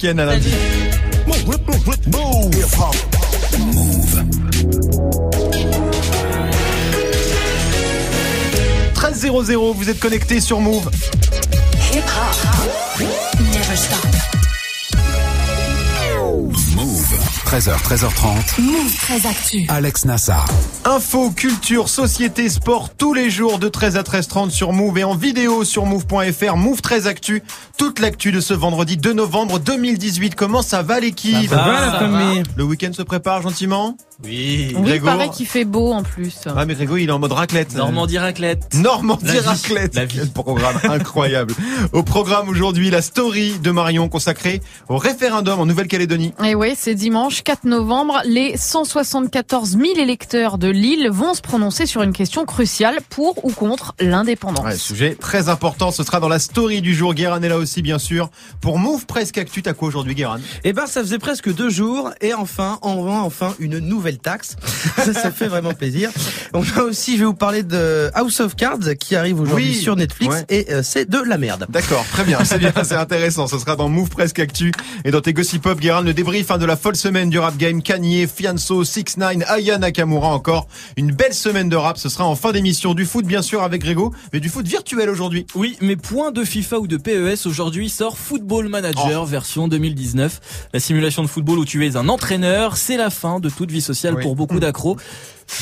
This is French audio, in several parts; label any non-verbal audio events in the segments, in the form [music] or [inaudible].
Ken à lundi. Move. 13 00, vous êtes connecté sur Move. Hip hop. Never stop. 13h, 13h30. Move très actu. Alex Nassar. Info, culture, société, sport, tous les jours de 13 à 13h30 sur Move et en vidéo sur Move.fr. Move 13 Actu. Toute l'actu de ce vendredi 2 novembre 2018. Comment ça va l'équipe? Le week-end se prépare gentiment? Oui. Oui, il Grégo. paraît qu'il fait beau en plus. Ah mais Grégo il est en mode raclette. Normandie raclette. Normandie La vie. raclette. La vie. Quel programme [laughs] incroyable. Au programme aujourd'hui, la story de Marion consacrée au référendum en Nouvelle-Calédonie. Et oui, c'est dimanche 4 novembre. Les 174 000 électeurs de Lille vont se prononcer sur une question cruciale pour ou contre l'indépendance. Ouais, sujet très important, ce sera dans la story du jour. Guérin est là aussi, bien sûr. Pour Move Presque Actu, t'as quoi aujourd'hui, Guérin? Eh ben, ça faisait presque deux jours et enfin, on vend enfin une nouvelle taxe. [laughs] ça, ça fait vraiment plaisir. On a aussi, je vais vous parler de House of Cards qui arrive aujourd'hui Oui. sur Netflix Ouais. et euh, c'est de la merde. D'accord, très bien, c'est bien, c'est intéressant. Ce sera dans Move Presque Actu et dans tes Gossip Pop, Guérin, le débrief hein, de la folle semaine du rap game. Kanye, Fianso, 6 9 Aya Nakamura encore. Une belle semaine de rap. Ce sera en fin d'émission du foot, bien sûr, avec Grégo, mais du foot virtuel aujourd'hui. Oui, mais point de FIFA ou de PES aujourd'hui sort Football Manager version 2019. La simulation de football où tu es un entraîneur, c'est la fin de toute vie sociale Oui. pour beaucoup d'accros.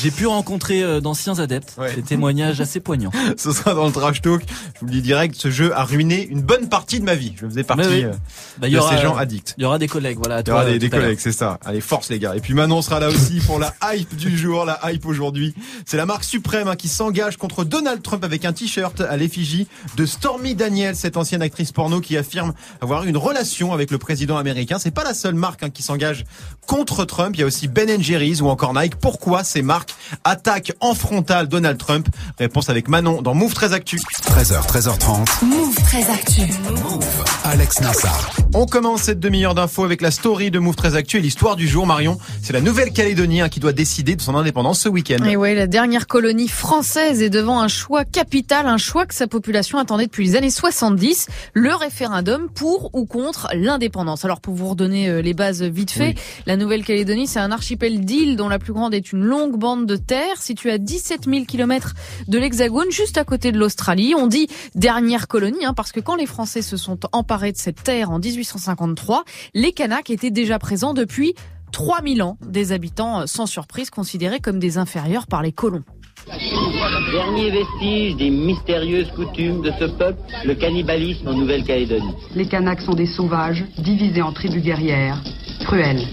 J'ai pu rencontrer euh, d'anciens adeptes, Ouais. des témoignages assez poignants. [laughs] Ce sera dans le trash talk. Je vous le dis direct, ce jeu a ruiné une bonne partie de ma vie. Je faisais partie oui. euh, Bah, de aura, ces gens addicts. il y aura des collègues, voilà. Il y aura des, euh, collègues, c'est ça. Allez, force les gars. Et puis Manon sera là aussi pour la hype du jour. La hype aujourd'hui, c'est la marque suprême hein, qui s'engage contre Donald Trump avec un t-shirt à l'effigie de Stormy Daniels, cette ancienne actrice porno qui affirme avoir une relation avec le président américain. C'est pas la seule marque hein, qui s'engage contre Trump. Il y a aussi Ben Jerry's ou encore Nike. Pourquoi ces marques attaquent en frontal Donald Trump Réponse avec Manon dans Move 13 Actu. 13h, 13h30. Move très actu. Alex Nassar. On commence cette demi-heure d'infos avec la story de Move 13 Actu et l'histoire du jour. Marion, c'est la Nouvelle-Calédonie hein, qui doit décider de son indépendance ce week-end. Et ouais, la dernière colonie française est devant un choix capital, un choix que sa population attendait depuis les années 70, le référendum pour ou contre l'indépendance. Alors pour vous redonner euh, les bases vite fait, la Nouvelle-Calédonie, c'est un archipel d'îles dont la plus grande est une longue bande de terre située à 17 000 km de l'Hexagone, juste à côté de l'Australie. On dit dernière colonie hein, parce que quand les Français se sont emparés de cette terre en 1853, les Kanaks étaient déjà présents depuis 3000 ans, des habitants euh, sans surprise considérés comme des inférieurs par les colons. Dernier vestige des mystérieuses coutumes de ce peuple, le cannibalisme en Nouvelle-Calédonie. Les Kanaks sont des sauvages, divisés en tribus guerrières, cruelles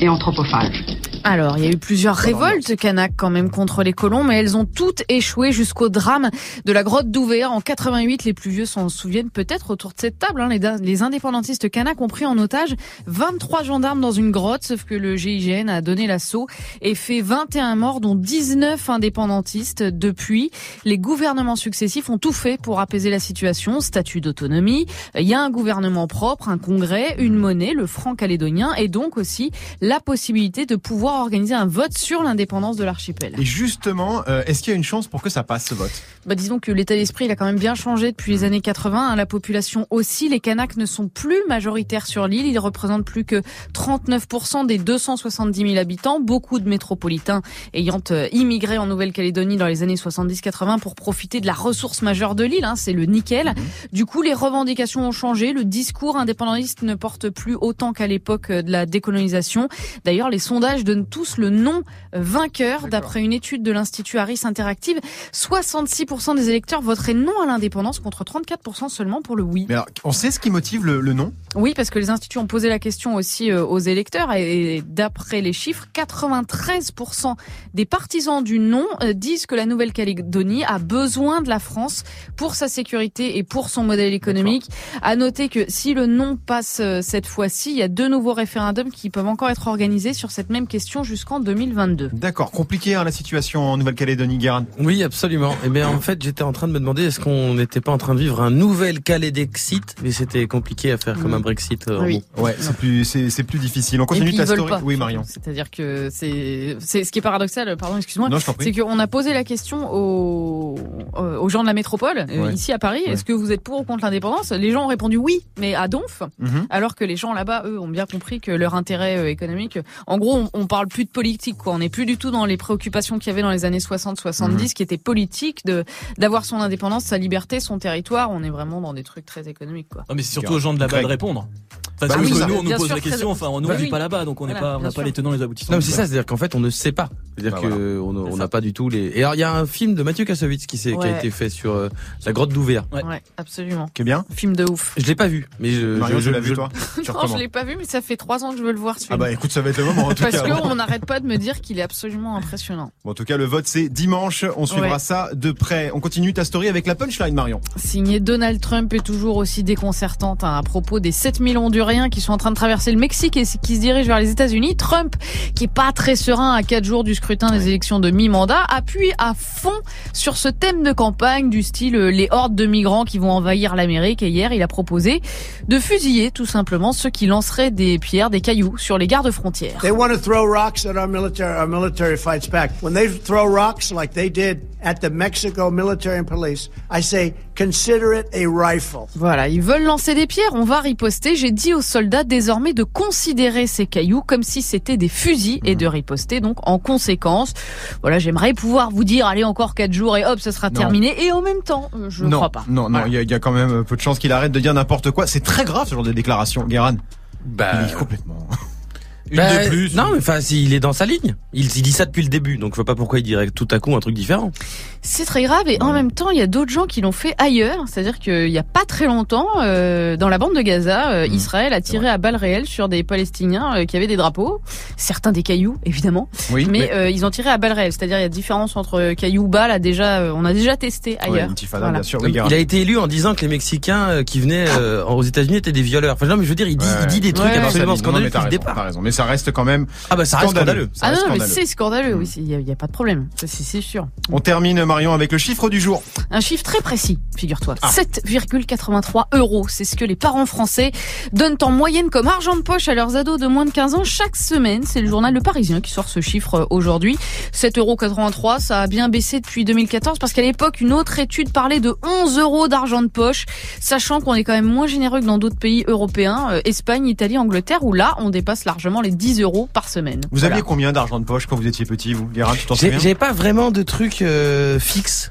et anthropophages. Alors, il y a eu plusieurs révoltes kanak quand même contre les colons, mais elles ont toutes échoué jusqu'au drame de la grotte d'Ouvert en 88. Les plus vieux s'en souviennent peut-être autour de cette table. hein. Les, les indépendantistes kanak ont pris en otage 23 gendarmes dans une grotte, sauf que le GIGN a donné l'assaut et fait 21 morts, dont 19 indépendantistes. Depuis, les gouvernements successifs ont tout fait pour apaiser la situation. Statut d'autonomie, il y a un gouvernement propre, un congrès, une monnaie, le franc calédonien, et donc aussi la possibilité de pouvoir organiser un vote sur l'indépendance de l'archipel. Et justement, euh, est-ce qu'il y a une chance pour que ça passe ce vote? Bah, disons que l'état d'esprit il a quand même bien changé depuis les années 80. hein. La population aussi. Les Kanaks ne sont plus majoritaires sur l'île. Ils représentent plus que 39% des 270 000 habitants. Beaucoup de métropolitains ayant euh, immigré en Nouvelle-Calédonie dans les années 70-80 pour profiter de la ressource majeure de l'île. hein, C'est le nickel. Du coup, les revendications ont changé. Le discours indépendantiste ne porte plus autant qu'à l'époque euh, de la décolonisation. D'ailleurs, les sondages donnent tous le non vainqueur. D'après une étude de l'Institut Harris Interactive, 66% des électeurs voteraient non à l'indépendance contre 34% seulement pour le oui. Mais alors, on sait ce qui motive le, le non? Oui, parce que les instituts ont posé la question aussi euh, aux électeurs et d'après les chiffres, 93% des partisans du non euh, disent que la Nouvelle-Calédonie a besoin de la France pour sa sécurité et pour son modèle économique. À noter que si le non passe euh, cette fois-ci, il y a deux nouveaux référendums qui peuvent encore être organisés sur cette même question jusqu'en 2022. D'accord, compliqué hein, la situation en Nouvelle-Calédonie, Guérin. Oui, absolument. Et bien en fait, j'étais en train de me demander est-ce qu'on n'était pas en train de vivre un nouvel Calais-Dexit, mais c'était compliqué à faire comme un Brexit. euh, Oui. bon. Ouais, c'est plus, c'est, c'est plus difficile. On continue ta story. pas. Oui, Marion. C'est-à-dire que c'est, c'est ce qui est paradoxal. Pardon, excuse-moi. Non, je t'en C'est qu'on a posé la question aux, euh, aux gens de la métropole, euh, Ouais. ici à Paris, Ouais. est-ce que vous êtes pour ou contre l'indépendance? Les gens ont répondu oui, mais à donf, Mhm. alors que les gens là-bas, eux, ont bien compris que leur intérêt économique, en gros, on, on parle plus de politique, quoi. On n'est plus du tout dans les préoccupations qu'il y avait dans les années 60-70, Mhm. qui étaient politiques, de d'avoir son indépendance, sa liberté, son territoire. On est vraiment dans des trucs très économiques, quoi. Non, mais c'est surtout aux gens de là-bas de répondre. Parce Bah que oui, ça- nous, on nous pose sûr, la question, enfin, on nous Bah vit oui. pas là-bas, donc on n'est Voilà, on n'a pas les tenants les aboutissants. Non, mais c'est ça, c'est-à-dire qu'en fait, on ne sait pas. C'est-à-dire Bah, que voilà. on on C'est n'a pas du tout les. Et alors, il y a un film de Mathieu Kassovitz qui, s'est- qui a Ouais. été fait sur euh, la grotte d'Ouvert. Ouais. Ouais, absolument. Qui est bien. Film de ouf. Je l'ai pas vu, mais je. Marion, je, tu l'as je- vu, toi [laughs] Non, je l'ai pas vu, mais ça fait trois ans que je veux le voir. ce Ah bah écoute, ça va être le moment en tout Parce qu'on n'arrête pas de me dire qu'il est absolument impressionnant. Bon, en tout cas, le vote c'est dimanche. On suivra Ouais. ça de près. On continue ta story avec la punchline, Marion. Signé Donald Trump est toujours aussi déconcertante hein, à propos des 7000 Qui sont en train de traverser le Mexique et qui se dirigent vers les États-Unis. Trump, qui est pas très serein à quatre jours du scrutin des élections de mi-mandat, appuie à fond sur ce thème de campagne du style euh, les hordes de migrants qui vont envahir l'Amérique. Et hier, il a proposé de fusiller tout simplement ceux qui lanceraient des pierres, des cailloux sur les gardes frontières. They want to throw rocks at our military. Our military fights back. When they throw rocks like they did at the Mexico military and police, I say consider it a rifle. Voilà, ils veulent lancer des pierres, on va riposter. J'ai dit aux soldats désormais de considérer ces cailloux comme si c'était des fusils et de riposter donc en conséquence. Voilà, j'aimerais pouvoir vous dire allez encore quatre jours et hop, ce sera Non. terminé. Et en même temps, euh, je ne crois pas. non, non, Voilà. il y, a- il y a quand même peu de chances qu'il arrête de dire n'importe quoi. C'est très grave ce genre de déclaration, Guérin. Bah, Il est complètement. Une bah, de plus. Non, mais enfin, s'il est dans sa ligne. Il, il dit ça depuis le début, donc je vois pas pourquoi il dirait tout à coup un truc différent. C'est très grave et en même temps, il y a d'autres gens qui l'ont fait ailleurs. C'est-à-dire qu'il y a pas très longtemps, euh, dans la bande de Gaza, euh, Mhm. Israël a tiré à balles réelles sur des Palestiniens euh, qui avaient des drapeaux, certains des cailloux [laughs] évidemment. Oui, Mais, euh, ils ont tiré à balles réelles, c'est-à-dire il y a différence entre cailloux balles déjà, euh, on a déjà testé Ouais, ailleurs. tifada, Voilà. bien sûr. Oui. Il a été élu en disant que les Mexicains qui venaient euh, aux États-Unis étaient des violeurs. Enfin, non, mais je veux dire, il dit, Ouais. il dit des trucs Ouais. absolument mais scandaleux depuis le raison, départ. raison. Mais ça reste quand même Ah bah ça reste scandaleux. Ça Ah reste non, mais c'est scandaleux, Mm. oui, il y, a- a pas de problème, c'est sûr. On termine Marion avec le chiffre du jour. Un chiffre très précis, figure-toi. Ah. 7,83 euros. C'est ce que les parents français donnent en moyenne comme argent de poche à leurs ados de moins de 15 ans chaque semaine. C'est le journal Le Parisien qui sort ce chiffre euh, aujourd'hui. 7,83 euros, ça a bien baissé depuis 2014 parce qu'à l'époque, une autre étude parlait de 11 euros d'argent de poche, sachant qu'on est quand même moins généreux que dans d'autres pays européens, euh, Espagne, Italie, Angleterre, où là, on dépasse largement les 10 euros par semaine. Vous Voilà. aviez combien d'argent de poche quand vous étiez petit, vous, Guérin Tu t'en J'ai- souviens? J'avais pas vraiment de truc euh, fixe.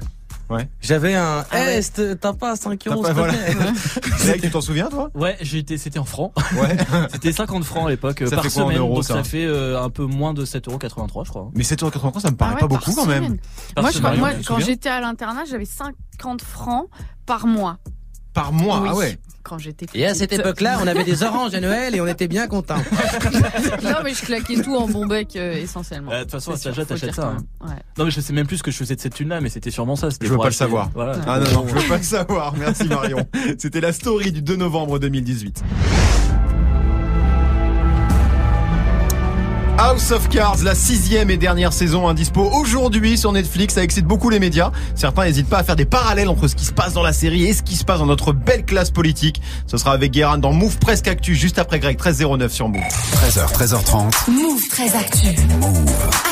Ouais. J'avais un. Ah ouais. Eh, t'as pas 5 T'as euros pas- voilà. [laughs] tu t'en souviens, toi? Ouais, été, c'était en francs. Ouais. [laughs] C'était 50 francs à l'époque euh, Ça par fait quoi en semaine. euros, donc ça ça fait euh, un peu moins de 7,83 je crois. Mais 7,83€, ça me paraît Ah ouais, pas beaucoup quand même. semaine. Par Moi, je, semaine. quand j'étais à l'internat, j'avais 50 francs par mois. Par mois, Oui. ah ouais. Quand j'étais Et à cette époque-là, on avait des oranges à Noël et on était bien contents. [laughs] Non, mais je claquais tout en bon bec, euh, essentiellement. Euh, De toute façon, à C'est cet âge-là, t'achètes ça. hein. Ouais. Non, mais je sais même plus ce que je faisais de cette thune-là, mais c'était sûrement ça. c'était Je veux pas le savoir. Voilà. Ah non, non, je veux pas le savoir. Merci Marion. C'était la story du 2 novembre 2018. House of Cards, la sixième et dernière saison indispo aujourd'hui sur Netflix, ça excite beaucoup les médias. Certains n'hésitent pas à faire des parallèles entre ce qui se passe dans la série et ce qui se passe dans notre belle classe politique. Ce sera avec Guérin dans Move Presque Actu juste après Greg 1309 sur Move. 13h, 13h30. Move très actu.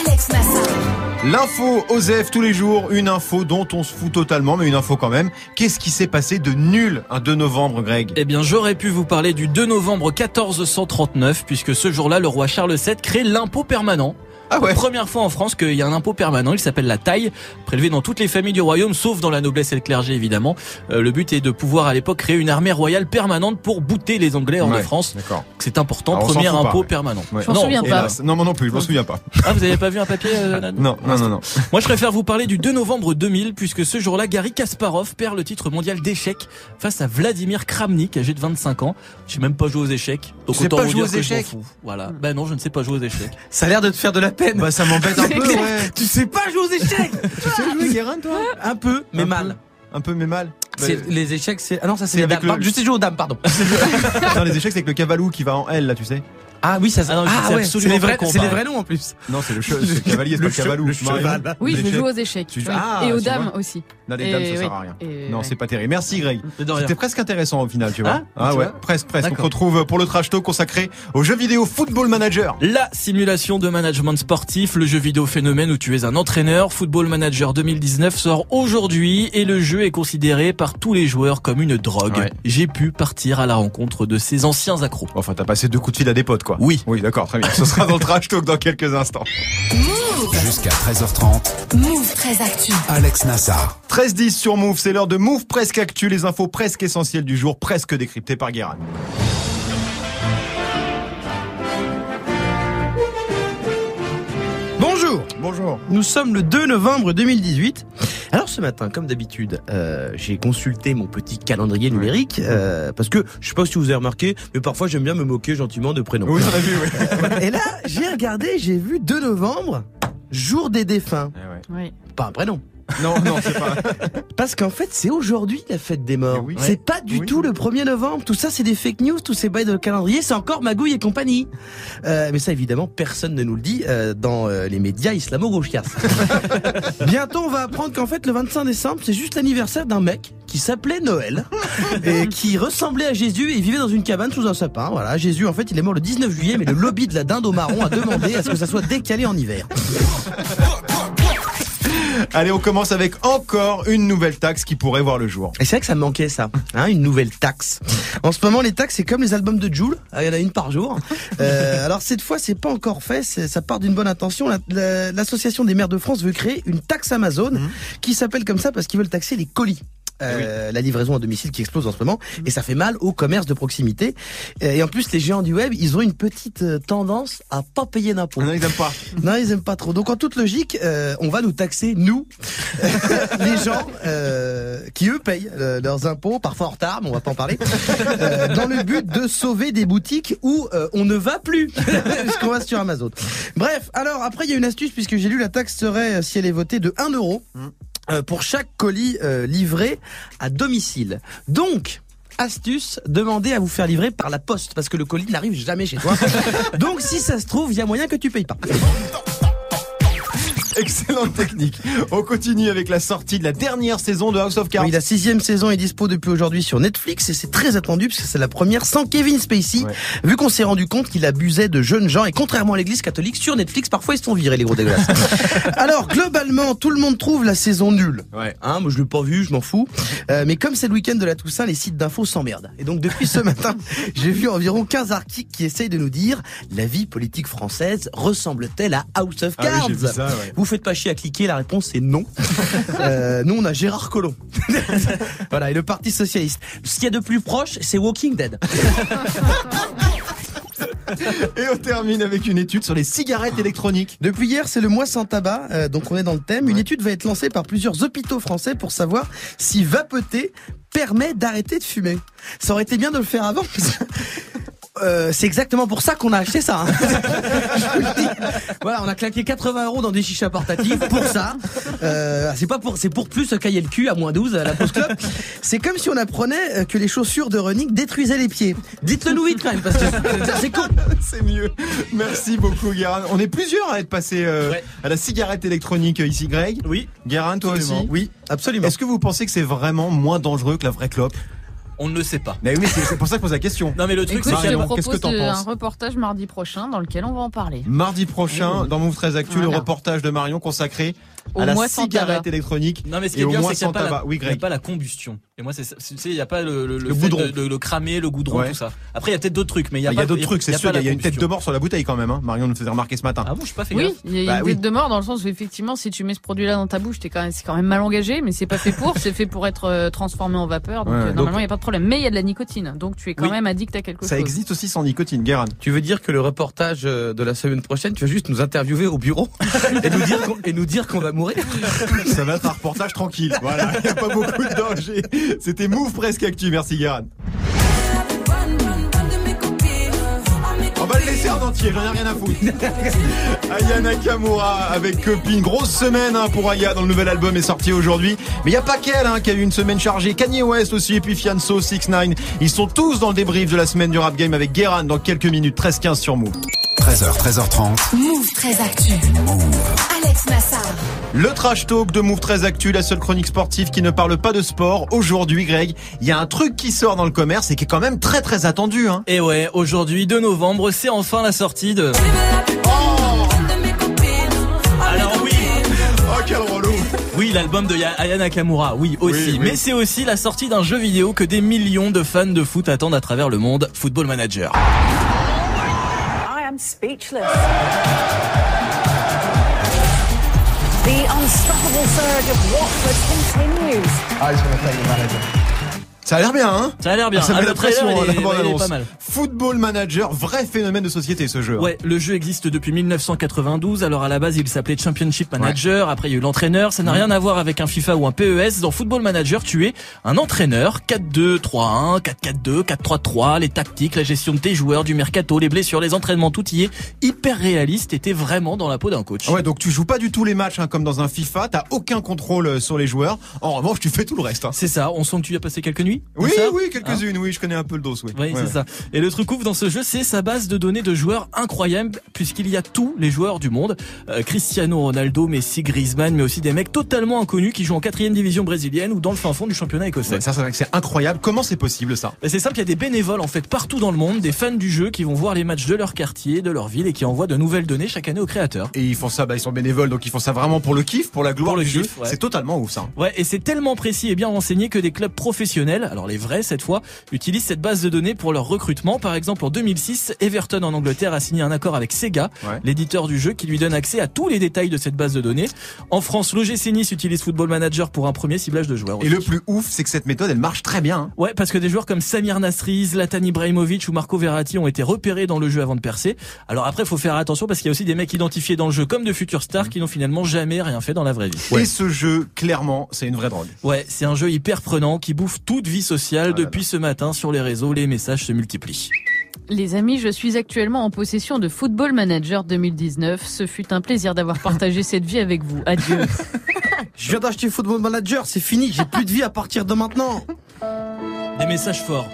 Alex Nassar. L'info Osef tous les jours, une info dont on se fout totalement, mais une info quand même. Qu'est-ce qui s'est passé de nul un 2 novembre, Greg? Eh bien, j'aurais pu vous parler du 2 novembre 1439, puisque ce jour-là, le roi Charles VII crée l'impôt permanent. Ah ouais Première fois en France qu'il y a un impôt permanent, il s'appelle la taille, prélevé dans toutes les familles du royaume, sauf dans la noblesse et le clergé évidemment. Euh, le but est de pouvoir à l'époque créer une armée royale permanente pour bouter les Anglais hors Ouais, de France. D'accord. C'est important, premier pas, impôt permanent. Ouais. Je m'en souviens pas. Hélas. Non, moi non plus, je m'en souviens pas. Ah, vous avez pas vu un papier euh, [laughs] Non, non, non, non. Moi, je préfère vous parler du 2 novembre 2000, puisque ce jour-là, Gary Kasparov perd le titre mondial d'échecs face à Vladimir Kramnik, âgé de 25 ans. Je sais même pas jouer aux échecs. Donc Tu sais autant pas vous jouer dire aux que je m'en échecs fous. Voilà. Ben non, je ne sais pas jouer aux échecs. Ça a l'air de te faire de la peine. Bah ça m'embête un [laughs] peu, ouais. tu sais pas jouer aux échecs [laughs] Tu sais jouer, Guérin, toi? Un peu, mais Un mal. peu. Un peu, mais mal. C'est les échecs, c'est ah non ça c'est les avec dames. le- Je sais jouer aux dames, pardon. [laughs] non, les échecs, c'est avec le cavalou qui va en L, là, tu sais. Ah oui, ça se Ah non, ah, c'est ouais, absolument c'est les vrais, c'est les vrais noms en plus. Non, c'est le, che- c'est le cavalier, c'est le pas le cavalou. le cheval. Oui, je joue aux échecs. Tu joues- Oui. Ah, et aux dames aussi. Non, les Et dames, ça oui. sert à rien. Et Non, ouais. c'est pas terrible. Merci Greg. C'était presque intéressant au final, tu vois. Ah Tu ouais, vois presque, presque. On D'accord. retrouve pour le trash talk consacré au jeu vidéo Football Manager. La simulation de management sportif, le jeu vidéo phénomène où tu es un entraîneur, Football Manager 2019 sort aujourd'hui et le jeu est considéré par tous les joueurs comme une drogue. J'ai pu partir à la rencontre de ces anciens accros. Enfin, t'as passé deux coups de fil à des potes, quoi. Oui. Oui, d'accord, très bien. Ce sera dans le trash talk dans quelques instants. Jusqu'à 13h30, Move très actu. Alex Nassar. 13-10 sur Move, c'est l'heure de Move presque actu, les infos presque essentielles du jour, presque décryptées par Guérin. Bonjour. Nous sommes le 2 novembre 2018. Alors ce matin, comme d'habitude, euh, j'ai consulté mon petit calendrier numérique euh, parce que je sais pas si vous avez remarqué, mais parfois j'aime bien me moquer gentiment de prénoms. Oui, on a vu, oui. [laughs] Et là, j'ai regardé, j'ai vu 2 novembre, jour des défunts. Oui. Pas un prénom. Non, non, c'est pas. [laughs] Parce qu'en fait, c'est aujourd'hui la fête des morts. Oui. C'est pas du Oui. tout le 1er novembre. Tout ça, c'est des fake news, tous ces bails de calendrier, c'est encore magouille et compagnie. Euh, mais ça, évidemment, personne ne nous le dit euh, dans euh, les médias islamo-gauchias. [laughs] Bientôt, on va apprendre qu'en fait, le 25 décembre, c'est juste l'anniversaire d'un mec qui s'appelait Noël [laughs] et qui ressemblait à Jésus et il vivait dans une cabane sous un sapin. Voilà, Jésus, en fait, il est mort le 19 juillet, mais le lobby de la dinde au marron a demandé à ce que ça soit décalé en hiver. [laughs] Allez, on commence avec encore une nouvelle taxe qui pourrait voir le jour. Et c'est vrai que ça me manquait ça, hein, une nouvelle taxe. En ce moment, les taxes c'est comme les albums de Joule, Ah, il y en a une par jour. [laughs] Euh, alors cette fois, c'est pas encore fait, ça part d'une bonne intention. La- la- L'association des maires de France veut créer une taxe Amazon qui s'appelle comme ça parce qu'ils veulent taxer les colis. Euh, la livraison à domicile qui explose en ce moment et ça fait mal au commerce de proximité et en plus les géants du web ils ont une petite euh, tendance à pas payer d'impôts Non, ils aiment pas. [laughs] non, ils aiment pas trop. Donc en toute logique, euh, on va nous taxer nous, [laughs] les gens euh, qui eux payent euh, leurs impôts, parfois en retard, mais on va pas en parler, euh, dans le but de sauver des boutiques où euh, on ne va plus, [laughs] puisqu'on va sur Amazon. Bref, alors après il y a une astuce puisque j'ai lu la taxe serait si elle est votée de 1 euro euh, pour chaque colis euh, livré à domicile. Donc Astuce, demandez à vous faire livrer par la poste parce que le colis n'arrive jamais chez toi. [laughs] Donc si ça se trouve, il y a moyen que tu payes pas. [laughs] Excellente technique. On continue avec la sortie de la dernière saison de House of Cards. Oui, la sixième saison est dispo depuis aujourd'hui sur Netflix et c'est très attendu parce que c'est la première sans Kevin Spacey. Ouais. Vu qu'on s'est rendu compte qu'il abusait de jeunes gens et contrairement à l'église catholique, sur Netflix, parfois ils se font virer les gros dégueulasses. [laughs] Alors, globalement, tout le monde trouve la saison nulle. Ouais. Hein, moi je l'ai pas vu, je m'en fous. Euh, mais comme c'est le week-end de la Toussaint, les sites d'infos s'emmerdent. Et donc depuis ce [laughs] matin, j'ai vu environ 15 articles qui essayent de nous dire la vie politique française ressemble-t-elle à House of Ah oui, Cards j'ai vu ça, ouais. Vous faites pas chier à cliquer, la réponse c'est non. [laughs] Euh, nous on a Gérard Collomb. [laughs] voilà, et le Parti Socialiste. Ce qu'il y a de plus proche, c'est Walking Dead. [laughs] Et on termine avec une étude sur les cigarettes électroniques. Depuis hier, c'est le mois sans tabac, euh, donc on est dans le thème. Une étude va être lancée par plusieurs hôpitaux français pour savoir si vapoter permet d'arrêter de fumer. Ça aurait été bien de le faire avant. Euh, c'est exactement pour ça qu'on a acheté ça. hein. Je vous le dis. Voilà, on a claqué 80 euros dans des chichas portatifs pour ça. Euh, c'est pas pour, c'est pour plus se cailler le cul à moins 12 à la pause club. C'est comme si on apprenait euh, que les chaussures de running détruisaient les pieds. Dites-le nous vite quand même parce que c'est con. [laughs] C'est mieux. Merci beaucoup, Guérin. On est plusieurs à être passés euh, Ouais. à la cigarette électronique ici, Greg. Oui. Guérin, toi Absolument. aussi. Oui, absolument. Est-ce que vous pensez que c'est vraiment moins dangereux que la vraie clope? On ne le sait pas. Mais oui, c'est pour ça que je pose la question. Non mais le truc c'est je y a- te Marion, qu'est-ce que propose t'en de- un penses reportage mardi prochain dans lequel on va en parler. Mardi prochain, dans Move 13 Actu, le Voilà. reportage de Marion consacré Au à la cigarette tabac. électronique. Non mais ce qui Et est au bien moins c'est qu'il n'y a, sans pas la- tabac. Oui, y a pas la combustion. Et moi c'est ça. tu sais il n'y a pas le le, Le fait goudron. de, le cramer, le goudron, Ouais. tout ça. Après il y a peut-être d'autres trucs mais il y a Ah, Il y a d'autres trucs, c'est sûr. Il y a une tête de mort sur la bouteille quand même. Hein. Marion nous faisait remarquer ce matin. Ah bon, je sais pas fait Oui, il y a Bah une oui. tête de mort dans le sens où effectivement, si tu mets ce produit-là dans ta bouche, c'est quand même mal engagé, mais c'est pas fait pour, c'est fait pour être euh, transformé en vapeur, donc euh, normalement il y a pas de problème. Mais il y a de la nicotine, donc tu es quand Oui. même addict à quelque Ça chose. existe aussi sans nicotine, Guérin. Tu veux dire que le reportage euh, de la semaine prochaine, tu vas juste nous interviewer au bureau [laughs] et nous dire qu'on, et nous dire qu'on va mourir? Ça va être un reportage tranquille. Voilà, il n'y a pas beaucoup de danger. C'était Move presque actu. Merci, Guérin. On va le laisser concert entier, j'en ai rien à foutre. [laughs] Aya Nakamura avec copine. Grosse semaine hein, pour Aya dans le nouvel album est sorti aujourd'hui. Mais il n'y a pas qu'elle hein, qui a eu une semaine chargée. Kanye West aussi et puis Fianso, 6 9 Ils sont tous dans le débrief de la semaine du rap game avec Guéran dans quelques minutes. 13-15 sur Move. 13h, 13h30. Move très actu. Alex Nassar. Le trash talk de Move 13 Actu, la seule chronique sportive qui ne parle pas de sport. Aujourd'hui, Greg, il y a un truc qui sort dans le commerce et qui est quand même très très attendu. Hein. Et ouais, aujourd'hui 2 novembre, c'est enfin la sortie de... Alors oui Oh, quel relou Oui, l'album de Ya- Aya Nakamura, oui aussi. Oui, oui. Mais c'est aussi la sortie d'un jeu vidéo que des millions de fans de foot attendent à travers le monde, Football Manager. I'm speechless. The unstoppable surge of Watford continues. I just want to thank the manager. Ça a l'air bien, hein Ça a l'air bien. Ça met Ah, la le trailer, pression, est- la ouais, est pas mal. Football Manager, vrai phénomène de société ce jeu. hein. Ouais, le jeu existe depuis 1992. Alors à la base, il s'appelait Championship Manager. Après, il y a eu l'entraîneur. Ça n'a rien à voir avec un FIFA ou un PES. Dans Football Manager, tu es un entraîneur. 4-2, 3-1, 4-4-2, 4-3-3, les tactiques, la gestion de tes joueurs, du mercato, les blessures, les entraînements, tout y est hyper réaliste. Et t'es vraiment dans la peau d'un coach. Ouais, donc tu joues pas du tout les matchs hein, comme dans un FIFA, t'as aucun contrôle euh, sur les joueurs. En revanche, tu fais tout le reste. hein. C'est ça. On sent que tu y as passé quelques nuits. Oui, oui, quelques-unes, oui, je connais un peu le dos, oui. Oui, Ouais, c'est ça. Et le truc ouf dans ce jeu, c'est sa base de données de joueurs incroyable, puisqu'il y a tous les joueurs du monde. Euh, Cristiano Ronaldo, Messi, Griezmann, mais aussi des mecs totalement inconnus qui jouent en quatrième division brésilienne ou dans le fin fond du championnat écossais. Ouais, ça, c'est incroyable. Comment c'est possible ça? C'est simple, il y a des bénévoles en fait partout dans le monde, des fans du jeu qui vont voir les matchs de leur quartier, de leur ville et qui envoient de nouvelles données chaque année aux créateurs. Et ils font ça, bah, ils sont bénévoles, donc ils font ça vraiment pour le kiff, pour la gloire Pour le du jeu. kiff, ouais. C'est totalement ouf ça. Ouais, et c'est tellement précis et bien renseigné que des clubs professionnels, alors les vrais cette fois, utilisent cette base de données pour leur recrutement. Par exemple, en 2006, Everton en Angleterre a signé un accord avec Sega, Ouais. l'éditeur du jeu, qui lui donne accès à tous les détails de cette base de données. En France, l'OGC Nice utilise Football Manager pour un premier ciblage de joueurs. Et aussi. le plus ouf, c'est que cette méthode, elle marche très bien. hein. Ouais, parce que des joueurs comme Samir Nasri, Zlatan Ibrahimovic ou Marco Verratti ont été repérés dans le jeu avant de percer. Alors après, faut faire attention parce qu'il y a aussi des mecs identifiés dans le jeu comme de futurs stars qui n'ont finalement jamais rien fait dans la vraie vie. Et ce jeu, clairement, c'est une vraie drogue. Ouais, c'est un jeu hyper prenant qui bouffe toute vie sociale. Ah Depuis ce matin, sur les réseaux, les messages se multiplient. Les amis, je suis actuellement en possession de Football Manager 2019. Ce fut un plaisir d'avoir partagé [laughs] cette vie avec vous. Adieu. [laughs] Je viens d'acheter Football Manager, c'est fini, j'ai plus de vie à partir de maintenant. Des messages forts.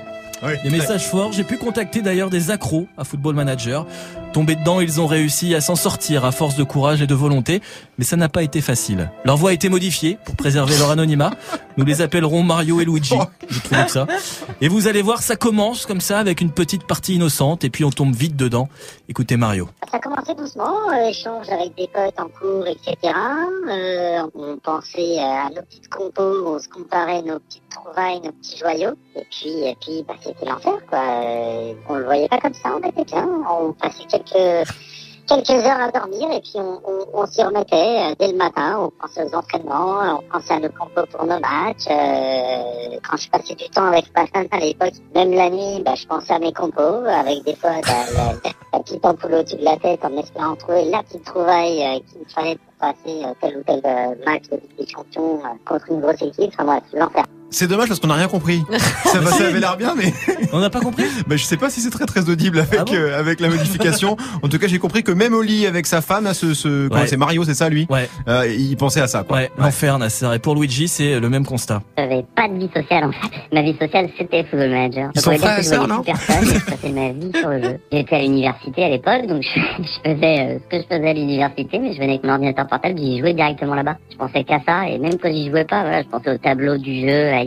Des messages forts. J'ai pu contacter d'ailleurs des accros à Football Manager. Tombés dedans, ils ont réussi à s'en sortir à force de courage et de volonté, mais ça n'a pas été facile. Leur voix a été modifiée pour préserver leur anonymat. Nous les appellerons Mario et Luigi. J'ai trouvé que ça. Et vous allez voir, ça commence comme ça avec une petite partie innocente et puis on tombe vite dedans. Écoutez Mario. Ça a commencé doucement, euh, échange avec des potes en cours, etc. Euh, on pensait euh, à nos petites compos, on se comparait nos petites trouvailles, nos petits joyaux. Et puis, et puis bah, c'était l'enfer, quoi. Euh, on le voyait pas comme ça, on était bien. On passait quelques quelques heures à dormir et puis on, s'y remettait euh, dès le matin. On pensait aux entraînements, on pensait à nos compos pour nos matchs. Euh, quand je passais du temps avec ma à l'époque, même la nuit, bah, je pensais à mes compos avec des fois bah, la, la, petite ampoule au-dessus de la tête en espérant trouver la petite trouvaille euh, qu'il me fallait passer euh, tel ou tel euh, match de Ligue des Champions euh, contre une grosse équipe. Enfin bref, l'enfer. C'est dommage parce qu'on n'a rien compris. [laughs] ça, va- ça avait l'air bien, mais On n'a pas compris [laughs] bah, je sais pas si c'est très très audible avec Ah bon euh, avec la modification. en tout cas, j'ai compris que même lit avec sa femme, là, ce, ce Ouais. c'est Mario, c'est ça lui. Ouais, Euh, il pensait à ça. Quoi. ouais, l'enfer Nasser. Et pour Luigi, c'est le même constat. J'avais pas de vie sociale en fait. Ma vie sociale c'était Football Manager. Ils sont frères et je sœurs, non personne et je passais ma vie sur le jeu. J'étais à l'université à l'époque, donc je, [laughs] je faisais euh, ce que je faisais à l'université, mais je venais avec mon ordinateur portable, j'y jouais directement là-bas. Je pensais qu'à ça, et même quand j'y jouais pas, je pensais au tableau du jeu, à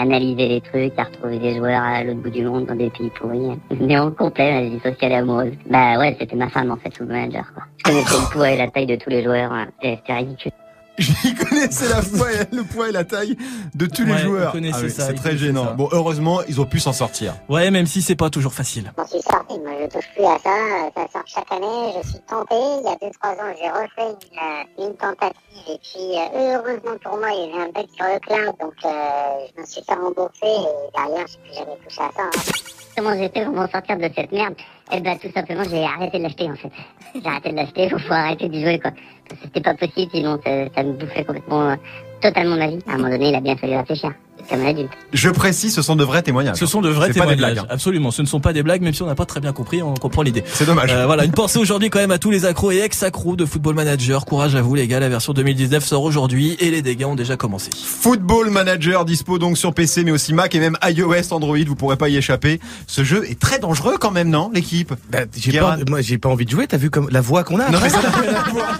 analyser les trucs, à retrouver des joueurs à l'autre bout du monde dans des pays pourris. [laughs] Néant complet, ma vie sociale et amoureuse. Bah ouais, c'était ma femme en fait, Football Manager quoi. Je connaissais le poids et la taille de tous les joueurs, hein. c'était ridicule. J'y connaissais la poids et, le poids et la taille de tous Ouais, les joueurs. Ah oui, c'est très gênant. ça. Bon, heureusement, ils ont pu s'en sortir. Ouais, même si c'est pas toujours facile. Je m'en suis sorti, moi je touche plus à ça, ça sort chaque année, je suis tenté, il y a 2-3 ans j'ai refait une, euh, une tentative et puis euh, heureusement pour moi il y avait un bug sur le cloud donc euh, je me suis fait rembourser et derrière je n'ai plus jamais touché à ça. hein. Comment j'ai fait pour m'en sortir de cette merde? Eh ben, tout simplement, j'ai arrêté de l'acheter, en fait. J'ai arrêté de l'acheter, faut, [laughs] faut arrêter d'y jouer, quoi. Parce que C'était pas possible, sinon ça, ça me bouffait complètement, euh, totalement ma vie. À un moment donné, il a bien fallu réfléchir. Comme un adulte. Je précise, ce sont de vrais témoignages. Ce sont de vrais C'est pas des témoignages. blagues. hein. Absolument, ce ne sont pas des blagues, même si on n'a pas très bien compris, on comprend l'idée. C'est dommage. Euh, voilà, une pensée aujourd'hui quand même à tous les accros et ex-accros de Football Manager. Courage à vous les gars, la version 2019 sort aujourd'hui et les dégâts ont déjà commencé. Football Manager dispo donc sur PC mais aussi Mac et même iOS, Android, vous pourrez pas y échapper. Ce jeu est très dangereux quand même, non, l'équipe? Bah, j'ai Guérin. pas, moi, j'ai pas envie de jouer. T'as vu comme la voix qu'on a Non mais ça à voir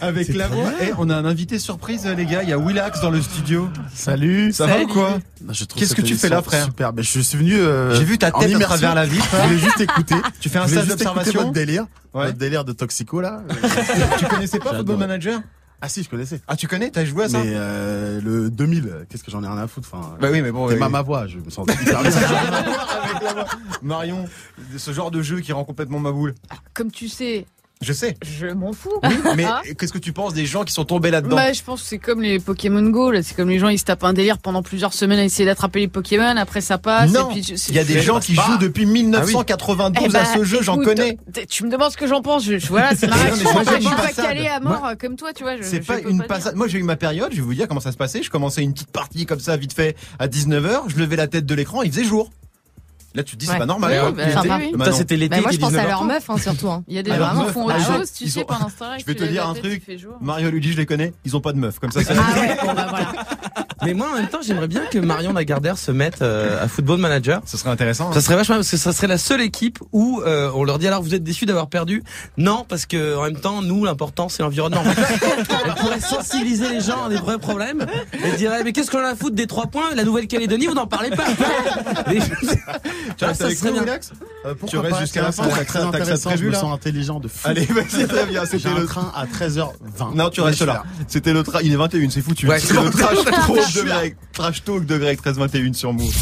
avec, la voix. Et on a un invité surprise les gars, il y a Willax dans le studio. Salut. Ça va ou quoi Je trouve Qu'est-ce que tu fais là, frère Super. Ben, je suis venu. euh, J'ai vu ta tête à travers la vitre. Je voulais juste écouter. [laughs] Tu fais un stage d'observation Votre délire. Ouais. Votre délire de toxico là. [laughs] Tu connaissais pas Football. Manager Ah si, je connaissais. Ah tu connais, t'as joué à ça? Mais euh, le 2000, qu'est-ce que j'en ai rien à foutre. Enfin, Bah oui mais bon. c'est oui. ma, ma voix. Je me sens hyper. [laughs] Marion, ce genre de jeu qui rend complètement ma boule. Comme tu sais, Je sais. je m'en fous. [laughs] Mais Ah. qu'est-ce que tu penses des gens qui sont tombés là-dedans? Bah, je pense que c'est comme les Pokémon Go, là. C'est comme les gens, ils se tapent un délire pendant plusieurs semaines à essayer d'attraper les Pokémon, après ça passe. Non, et puis, il y a des gens qui pas. jouent depuis 1992 Eh bah, à ce jeu, j'en connais. Tu me demandes ce que j'en pense. Je, je- voilà, c'est ma réaction. moi, je suis pas calé à mort euh, comme toi, tu vois. je- C'est je pas une passade. Moi, j'ai eu ma période, je vais vous dire comment ça se passait. Je commençais une petite partie comme ça, vite fait, à 19h. Je levais la tête de l'écran, il faisait jour. Là, tu te dis, c'est pas normal. Bah. Ça, c'était l'été. Bah, moi, je pense à 19h30. leur meuf, hein, surtout. Hein. Il y a des gens qui font autre chose, tu sais, pendant ce temps Je vais te dire un truc. Jour. Mario Luigi, je les connais. Ils ont pas de meuf. Comme ça, c'est Ah. Mais moi, en même temps, j'aimerais bien que Marion Lagardère se mette euh, à Football Manager. Ce serait intéressant. hein. Ça serait vachement parce que ça serait la seule équipe où euh, on leur dit alors vous êtes déçus d'avoir perdu Non, parce que en même temps, nous l'important c'est l'environnement. [laughs] Elle pourrait sensibiliser les gens à des vrais problèmes. Elle dirait mais qu'est-ce qu'on a à foutre des trois points? La Nouvelle-Calédonie, vous n'en parlez pas. [laughs] Mais- Tu Ah, restes ça avec serait nous, bien. Relax Euh, Tu restes jusqu'à la ça fin, que très intéressant. prévu, Je me sens intelligent de fou. Allez, vas-y, très bien. C'était le train à 13h20. Non, tu restes là. C'était le trash. Il est 21, c'est foutu. Ouais, c'est le trash je suis de. Greg. Trash talk de Greg, 13-21 sur Move.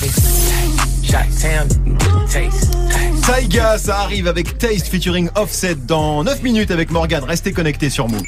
Taiga, ça arrive avec Taste featuring Offset dans 9 minutes avec Morgan. Restez connectés sur Move.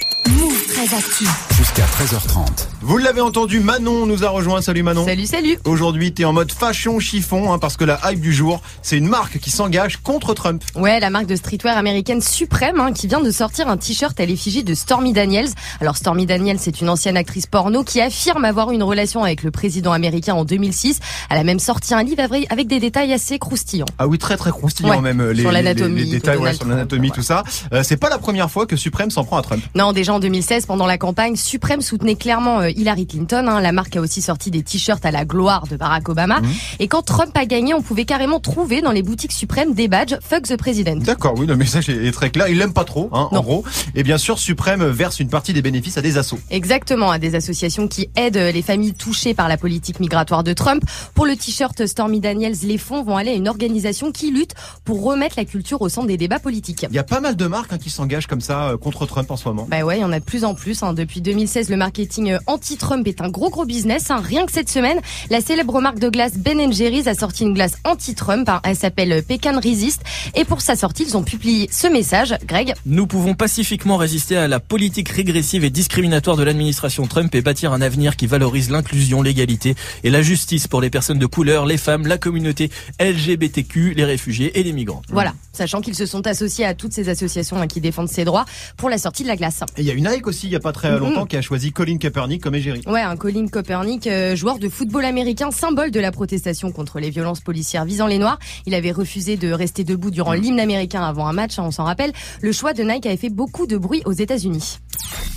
Jusqu'à 13h30. Vous l'avez entendu, Manon nous a rejoint. Salut Manon. Salut, salut. Aujourd'hui, t'es en mode fashion chiffon, hein, parce que la hype du jour, c'est une marque qui s'engage contre Trump. Ouais, la marque de streetwear américaine Supreme hein, qui vient de sortir un t-shirt à l'effigie de Stormy Daniels. Alors Stormy Daniels, c'est une ancienne actrice porno qui affirme avoir une relation avec le président américain en 2006. Elle a même sorti un livre avec- avec des détails assez croustillants. Ah oui, très très croustillant Ouais, même euh, les, sur l'anatomie les, détails ouais, sur l'anatomie, tout ça. Euh, c'est pas la première fois que Suprême s'en prend à Trump. Non, déjà en 2016, pendant la campagne, Supreme soutenait clairement euh, Hillary Clinton. hein. La marque a aussi sorti des t-shirts à la gloire de Barack Obama. Mhm. Et quand Trump a gagné, on pouvait carrément trouver dans les boutiques Supreme des badges Fuck the President. D'accord, oui, le message est très clair. Il l'aime pas trop, hein, en gros. Et bien sûr, Suprême verse une partie des bénéfices à des assos. Exactement, à des associations qui aident les familles touchées par la politique migratoire de Trump. Pour le t-shirt Stormy Daniels, les fonds vont aller à une organisation qui lutte pour remettre la culture au centre des débats politiques. Il y a pas mal de marques hein, qui s'engagent comme ça euh, contre Trump en ce moment. Bah ouais, il y en a de plus en plus. Hein. Depuis 2016, le marketing euh, anti-Trump est un gros gros business. hein. Rien que cette semaine, la célèbre marque de glace Ben Jerry's a sorti une glace anti-Trump. hein. Elle s'appelle euh, Pecan Resist. Et pour sa sortie, ils ont publié ce message. Greg Nous pouvons pacifiquement résister à la politique régressive et discriminatoire de l'administration Trump et bâtir un avenir qui valorise l'inclusion, l'égalité et la justice pour les personnes de couleur, les femmes, la communauté LGBTQ, les réfugiés et les migrants. Voilà, sachant qu'ils se sont associés à toutes ces associations qui défendent ces droits pour la sortie de la glace. Et il y a une Nike aussi, il y a pas très longtemps, qui a choisi Colin Kaepernick comme égérie. Ouais, un Colin Kaepernick, euh, joueur de football américain, symbole de la protestation contre les violences policières visant les Noirs. Il avait refusé de rester debout durant l'hymne américain avant un match, hein, on s'en rappelle. Le choix de Nike avait fait beaucoup de bruit aux États-Unis.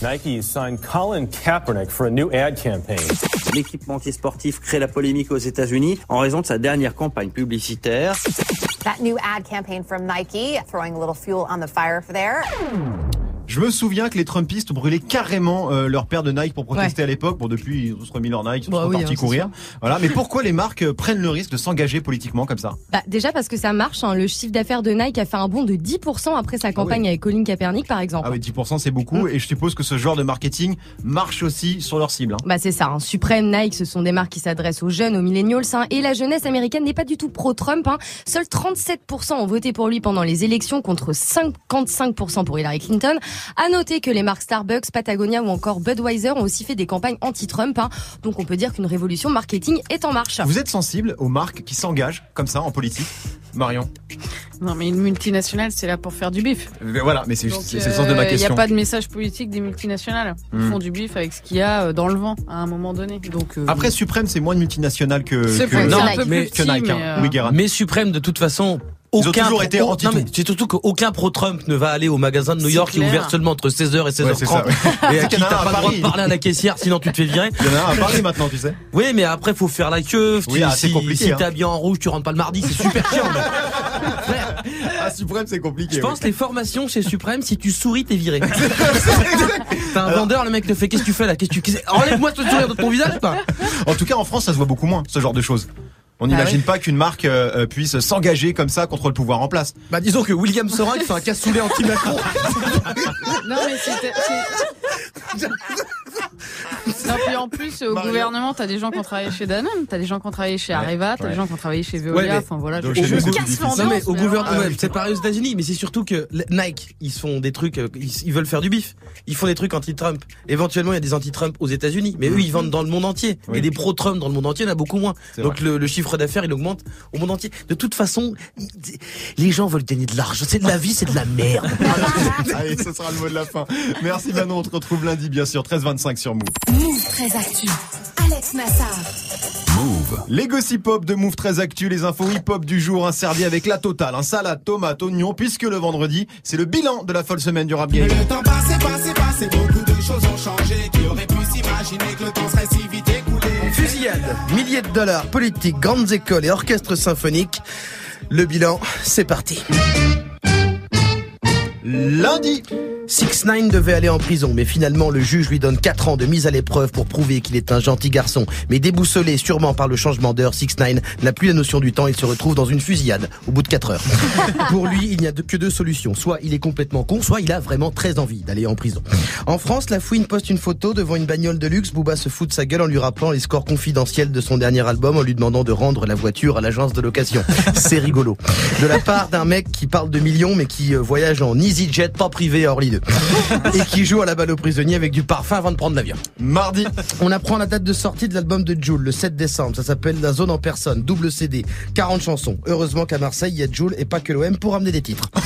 Nike signed Colin Kaepernick for a new ad campaign. L'équipementier sportif crée la polémique aux États-Unis en raison de sa dernière campagne publicitaire. That new ad campaign from Nike, throwing a little fuel on the fire for there. Je me souviens que les Trumpistes brûlaient carrément euh, leur paire de Nike pour protester à l'époque. Bon, depuis, ils ont remis leur Nike, ils Bah sont oui, partis hein, courir. Voilà. Mais pourquoi les marques euh, prennent le risque de s'engager politiquement comme ça? Bah, déjà parce que ça marche, hein. le chiffre d'affaires de Nike a fait un bond de 10% après sa campagne avec Colin Kaepernick par exemple. Ah oui, 10% c'est beaucoup. Et je suppose que ce genre de marketing marche aussi sur leur cible. hein. Bah c'est ça, hein. Supreme, Nike, ce sont des marques qui s'adressent aux jeunes, aux millennials, hein, et la jeunesse américaine n'est pas du tout pro-Trump. Hein. Seuls 37% ont voté pour lui pendant les élections contre 55% pour Hillary Clinton. À noter que les marques Starbucks, Patagonia ou encore Budweiser ont aussi fait des campagnes anti-Trump. hein. Donc on peut dire qu'une révolution marketing est en marche. Vous êtes sensible aux marques qui s'engagent comme ça en politique Marion? Non, mais une multinationale, c'est là pour faire du bif. Euh, Voilà, mais c'est c'est le sens de ma Il n'y question. a pas de message politique des multinationales. Ils Hmm. font du bif avec ce qu'il y a euh, dans le vent à un moment donné. Donc, euh, Après, Suprême, c'est moins de multinationale que, C'est que, vrai, Non, c'est un peu mais- plus petit, que Nike. hein. mais, euh, Oui. Mais Suprême, de toute façon, Ils ont aucun toujours été anti non, mais c'est surtout qu'aucun pro-Trump ne va aller au magasin de New York qui est ouvert seulement entre 16h et 16h30 Ouais, c'est ça, ouais. et à qui t'as à pas le droit de parler à la caissière sinon tu te fais virer. Il y en a un à Paris maintenant, tu sais. Oui, mais après faut faire la queue. Oui, Tu- ah, c'est si compliqué, si hein. t'es habillé en rouge, tu rentres pas le mardi, c'est super chiant. mais Ah, Suprême, c'est compliqué. Je oui. pense les formations chez Suprême, si tu souris, t'es viré. [laughs] T'as un vendeur, le mec te fait qu'est-ce que tu fais là Qu'est-ce que tu qu'est-ce- Enlève-moi ce sourire de ton visage, quoi. En tout cas, en France, ça se voit beaucoup moins, ce genre de choses. On Ah n'imagine oui. pas qu'une marque euh, euh, puisse s'engager comme ça contre le pouvoir en place. Bah disons que William Sorin qui fait un cassoulet anti-Macron. [laughs] Non, mais c'était. [laughs] [laughs] Non, puis en plus, au gouvernement, t'as des gens qui ont travaillé chez Danone, t'as des gens qui ont travaillé chez Areva, t'as ouais. des gens qui ont travaillé chez Ouais, Veolia, mais- enfin voilà. Donc, je- casse l'ambiance, Non mais au gouvernement, ouais, c'est pareil aux États-Unis, mais c'est surtout que Nike, ils font des trucs, euh, ils, ils veulent faire du bif. Ils font des trucs anti-Trump. Éventuellement, il y a des anti-Trump aux États-Unis, mais eux, ils vendent dans le monde entier. Oui. Et des pro-Trump dans le monde entier, il y en a beaucoup moins. Donc le, le chiffre d'affaires, il augmente au monde entier. De toute façon, les gens veulent gagner de l'argent. C'est de la vie, c'est de la merde. [laughs] Allez, ce sera le mot de la fin. Merci Manon, on te retrouve lundi, bien sûr, 13h25 sur Move. Move très actu. Alex Nassar. Move. Les gossip pop de Move très actu, les infos hip-hop du jour, un servi avec la totale, un salade, tomate, oignon, puisque le vendredi, c'est le bilan de la folle semaine du rap game. Le temps passé, passé, passé, beaucoup de choses ont changé. Qui aurait pu s'imaginer que le temps serait si vite écoulé Fusillade, milliers de dollars, politique, grandes écoles et orchestres symphoniques. Le bilan, c'est parti. Lundi, 6 9 devait aller en prison, mais finalement le juge lui donne 4 ans de mise à l'épreuve pour prouver qu'il est un gentil garçon. Mais déboussolé sûrement par le changement d'heure, 6 9 n'a plus la notion du temps, il se retrouve dans une fusillade au bout de 4 heures. [laughs] pour lui, il n'y a que deux solutions. Soit il est complètement con, soit il a vraiment très envie d'aller en prison. En France, la fouine poste une photo devant une bagnole de luxe. Booba se fout de sa gueule en lui rappelant les scores confidentiels de son dernier album en lui demandant de rendre la voiture à l'agence de location. [laughs] C'est rigolo. De la part d'un mec qui parle de millions mais qui euh, voyage en EasyJet pas privé à Orly 2 [laughs] et qui joue à la balle aux prisonniers avec du parfum avant de prendre l'avion. mardi, On apprend la date de sortie de l'album de Joule le 7 décembre. Ça s'appelle La Zone en personne, double CD, 40 chansons. Heureusement qu'à Marseille, il y a Joule et pas que l'OM pour amener des titres. [laughs]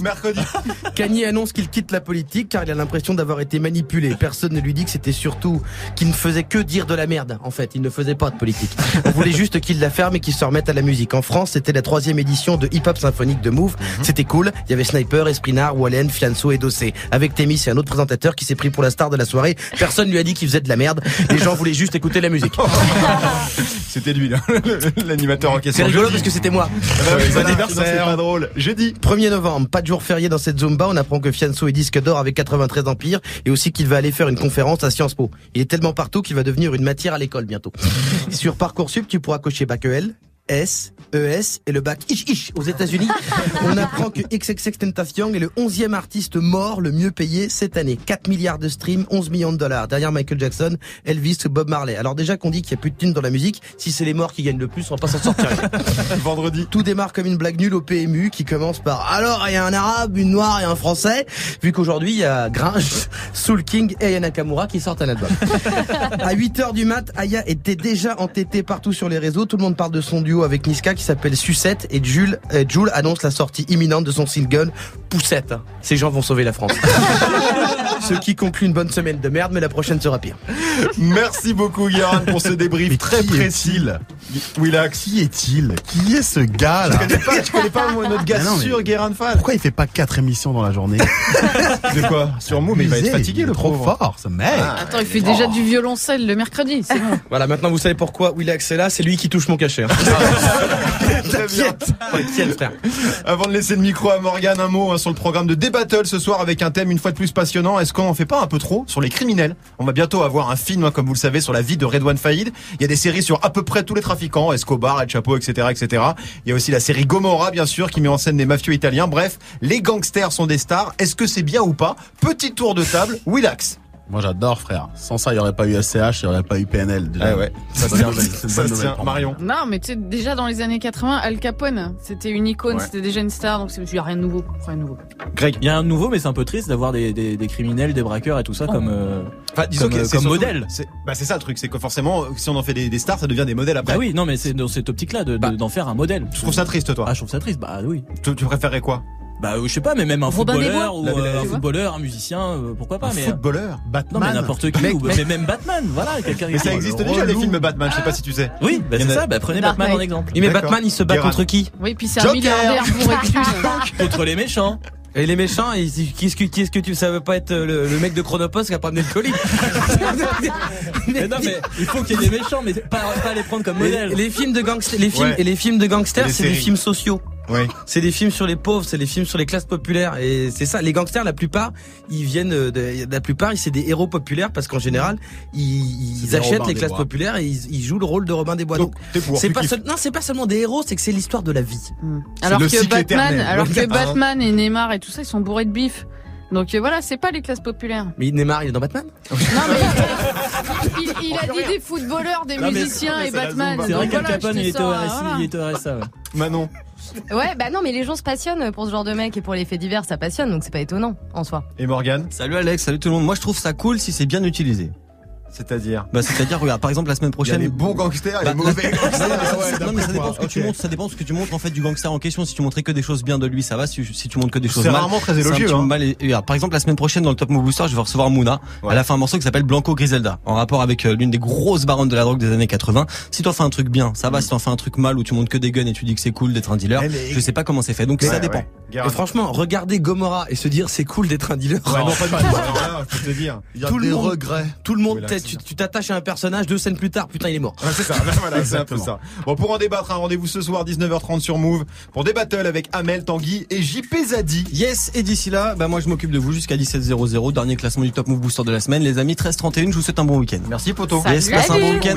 mercredi, Kanye annonce qu'il quitte la politique car il a l'impression d'avoir été manipulé. Personne ne lui dit que c'était surtout qu'il ne faisait que dire de la merde. En fait, il ne faisait pas de politique. On voulait juste qu'il la ferme et qu'il se remette à la musique. En France, c'était la troisième édition de Hip Hop Symphonique de Move. C'était cool. Il y avait Sniper, Esprinard, Wallen, Fianso et Dossé. Avec Témis et un autre présentateur qui s'est pris pour la star de la soirée. Personne lui a dit qu'il faisait de la merde. Les gens voulaient juste écouter la musique. [laughs] c'était lui là, [laughs] l'animateur en question. C'est rigolo parce que c'était moi. Ah bah Bon anniversaire. C'est pas drôle. Jeudi, 1er novembre, pas de jour férié dans cette Zumba, on apprend que Fianso est disque d'or avec 93 empires et aussi qu'il va aller faire une conférence à Sciences Po. Il est tellement partout qu'il va devenir une matière à l'école bientôt. [laughs] Sur Parcoursup, tu pourras cocher bac EL, S, ES et le bac ish ish aux États-Unis. [laughs] On apprend que XXX Tentacion est le 11e artiste mort le mieux payé cette année. 4 milliards de streams, 11 millions de dollars. Derrière Michael Jackson, Elvis ou Bob Marley. Alors déjà qu'on dit qu'il y a plus de thunes dans la musique, si c'est les morts qui gagnent le plus, on va pas s'en sortir. [laughs] vendredi, Tout démarre comme une blague nulle au PMU qui commence par alors il y a un arabe, une noire et un français, vu qu'aujourd'hui il y a Gringe, [laughs] Soul King et Aya Nakamura qui sortent un album. à 8h du mat, Aya était déjà entêtée partout sur les réseaux, tout le monde parle de son duo avec Niska qui s'appelle Sucette et Jules, euh, Jules annonce la sortie imminente de son single Poussette. Ces gens vont sauver la France. [laughs] Ce qui conclut une bonne semaine de merde, mais la prochaine sera pire. merci beaucoup Guérin pour ce débrief très qui précis. Willax. Qui est-il Qui est ce gars Tu là connais pas, tu connais pas moi, notre gars Ah non, sûr Guérin Fall Pourquoi il fait pas quatre émissions dans la journée [laughs] De quoi Sur Move, mais il va être fatigué il est le trop pauvre. fort ce mec. Attends, il fait déjà du violoncelle le mercredi, c'est bon. [laughs] Voilà, maintenant vous savez pourquoi Willax est là, c'est lui qui touche mon cachet. hein. [laughs] T'inquiète frère. Avant de laisser le micro à Morgane, un mot hein, sur le programme de D-Battle ce soir avec un thème une fois de plus passionnant. Est-ce qu'on en fait pas un peu trop sur les criminels On va bientôt avoir un film, hein, comme vous le savez, sur la vie de Redouane Faïd. Il y a des séries sur à peu près tous les trafiquants, Escobar, El Chapo, etc., etc. Il y a aussi la série Gomorra, bien sûr, qui met en scène des mafieux italiens. Bref, les gangsters sont des stars. Est-ce que c'est bien ou pas? Petit tour de table, Willax. Moi j'adore frère. Sans ça, il n'y aurait pas eu SCH, il n'y aurait pas eu PNL. Déjà. Ah ouais. Ça tient. Ça. Marion. Non, mais tu sais, déjà dans les années 80, Al Capone, c'était une icône, Ouais. c'était déjà une star, donc c'est- il n'y a rien de nouveau. Rien de nouveau. Greg. Il y a un nouveau, mais c'est un peu triste d'avoir des, des, des criminels, des braqueurs et tout ça comme, euh, Enfin, disons comme, que euh, c'est comme surtout- modèle. C'est bah, c'est ça le truc, c'est que forcément, si on en fait des, des stars, ça devient des modèles après. Bah oui, non, mais c'est dans cette optique-là de- d'en faire un modèle. Tu trouves ça triste, toi? Ah, je trouve ça triste. Bah oui. Tu, tu préférerais quoi? Bah, euh, je sais pas, mais même un Robin footballeur ou euh, la un footballeur, un musicien, euh, pourquoi pas. Un mais footballeur non, Batman mais n'importe qui, ou mais même Batman, voilà, quelqu'un. Mais ça qui- existe déjà les films Batman, je sais pas si tu sais. Oui, bah c'est a- ça. Bah prenez Dark Batman en exemple. Oui, mais. Batman, il se bat Guérin. contre qui Oui, puis c'est un milliardaire bourré de thunes. Contre les méchants. Et les méchants, et qu'est-ce que, qu'est-ce que tu, ça veut pas être le, le mec de Chronopost qui a pas amené le colis [laughs] Mais non, mais il faut qu'il y ait des méchants, mais pas, pas les prendre comme les, modèle. les films de gangsters, les films Ouais. et les films de gangsters, c'est des films sociaux. Oui. C'est des films sur les pauvres, c'est des films sur les classes populaires et c'est ça. Les gangsters, la plupart, ils viennent de, la plupart, c'est des héros populaires parce qu'en général, ils, achètent Robin les classes Bois. populaires et ils, ils jouent le rôle de Robin des Bois. Donc, c'est pas seul- non, c'est pas seulement des héros, c'est que c'est l'histoire de la vie. Alors le que Batman, éternel. alors que. Batman et Neymar et tout ça, ils sont bourrés de bif. Donc euh, voilà, c'est pas les classes populaires. Mais Neymar, il est dans Batman. Non mais [laughs] il, il a dit des footballeurs, des Non, musiciens mais et Batman. C'est vrai qu'Al voilà, Capone, il voilà. au RSA, ouais. Manon. Ouais, bah non, mais les gens se passionnent pour ce genre de mec et pour les faits divers, ça passionne, donc c'est pas étonnant en soi. Et Morgan Salut Alex, salut tout le monde. Moi je trouve ça cool si c'est bien utilisé. C'est-à-dire Bah c'est-à-dire regarde par exemple la semaine Il y a prochaine. les bons gangsters et Bah, les mauvais Non, gangsters. mais ça, Ouais, non, mais ça d'après dépend ce que tu montres, ça dépend ce que tu montres en fait du gangster en question. Si tu montrais que des choses bien de lui, ça va. Si, si tu montres que des choses C'est mal, rarement très c'est élogieux, hein. mal. Et- et, alors, par exemple la semaine prochaine dans le Top Move Booster, je vais recevoir Mouna. Ouais. Elle a fait un morceau qui s'appelle Blanco Griselda, en rapport avec euh, l'une des grosses baronnes de la drogue des années 80. Si t'en fais un truc bien, ça va. Si t'en fais un truc mal où tu montres que des guns et tu dis que c'est cool d'être un dealer, mais- je sais pas comment c'est fait. Donc ça dépend. Et franchement, regarder Gomorrah et se dire c'est cool d'être un dealer. Ouais, non, pas du tout. Le des monde- regrets. Tout le monde, Tu t'attaches à un personnage deux scènes plus tard, putain il est mort. C'est ça, [laughs] voilà, c'est un peu ça. Bon, pour en débattre, un rendez-vous ce soir, 19h30 sur Move, pour des battles avec Amel, Tanguy et JP Zadi. Yes, et d'ici là, bah moi je m'occupe de vous jusqu'à 17h00, dernier classement du Top Move Booster de la semaine. Les amis, 13-31, je vous souhaite un bon week-end. Merci, poto. Yes, Salut. passe un bon week-end.